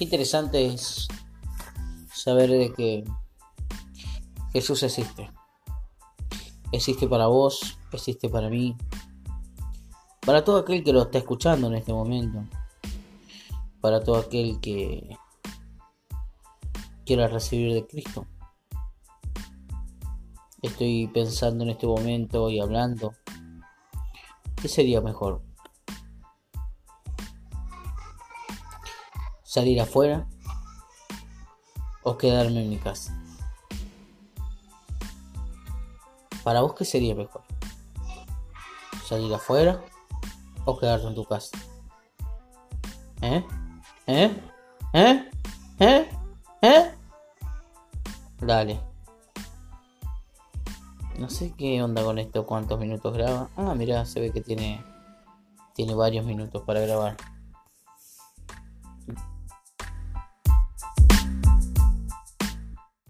Qué interesante es saber de que Jesús existe. Existe para vos, existe para mí, para todo aquel que lo está escuchando en este momento, para todo aquel que quiera recibir de Cristo. Estoy pensando en este momento y hablando. ¿Qué sería mejor? ¿Salir afuera o quedarme en mi casa? Para vos, ¿qué sería mejor? ¿Salir afuera o quedarte en tu casa? ¿Eh? ¿Eh? ¿Eh? ¿Eh? ¿Eh? Dale. No sé qué onda con esto, cuántos minutos graba. Ah, mira, se ve que tiene tiene varios minutos para grabar.